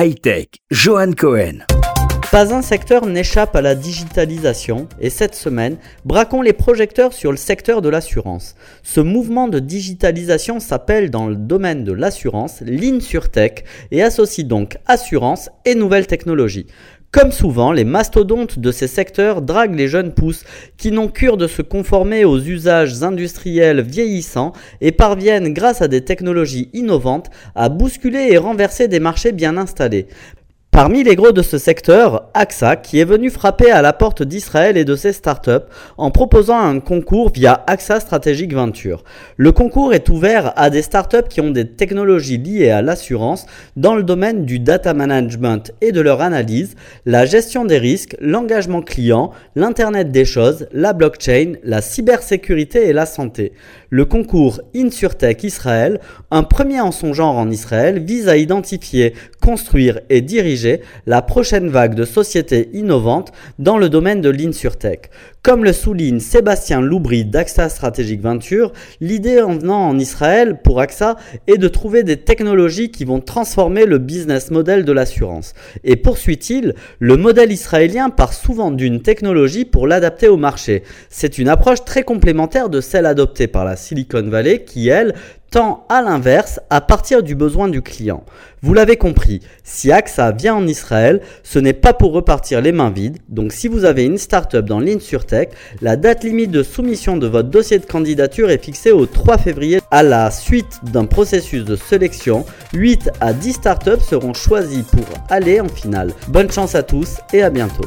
Hightech, Johan Cohen. Pas un secteur n'échappe à la digitalisation et cette semaine, braquons les projecteurs sur le secteur de l'assurance. Ce mouvement de digitalisation s'appelle dans le domaine de l'assurance l'InsurTech et associe donc assurance et nouvelles technologies. Comme souvent, les mastodontes de ces secteurs draguent les jeunes pousses qui n'ont cure de se conformer aux usages industriels vieillissants et parviennent, grâce à des technologies innovantes, à bousculer et renverser des marchés bien installés. Parmi les gros de ce secteur, AXA, qui est venu frapper à la porte d'Israël et de ses startups en proposant un concours via AXA Strategic Venture. Le concours est ouvert à des startups qui ont des technologies liées à l'assurance dans le domaine du data management et de leur analyse, la gestion des risques, l'engagement client, l'Internet des choses, la blockchain, la cybersécurité et la santé. Le concours InsurTech Israël, un premier en son genre en Israël, vise à identifier, construire et diriger la prochaine vague de sociétés innovantes dans le domaine de l'InsurTech. Comme le souligne Sébastien Loubry d'AXA Strategic Venture, l'idée en venant en Israël pour AXA est de trouver des technologies qui vont transformer le business model de l'assurance. Et poursuit-il, le modèle israélien part souvent d'une technologie pour l'adapter au marché. C'est une approche très complémentaire de celle adoptée par la Silicon Valley qui, elle, tend à l'inverse à partir du besoin du client. Vous l'avez compris, si AXA vient en Israël, ce n'est pas pour repartir les mains vides. Donc si vous avez une startup dans l'InsurTech, la date limite de soumission de votre dossier de candidature est fixée au 3 février. À la suite d'un processus de sélection, 8 à 10 startups seront choisies pour aller en finale. Bonne chance à tous et à bientôt.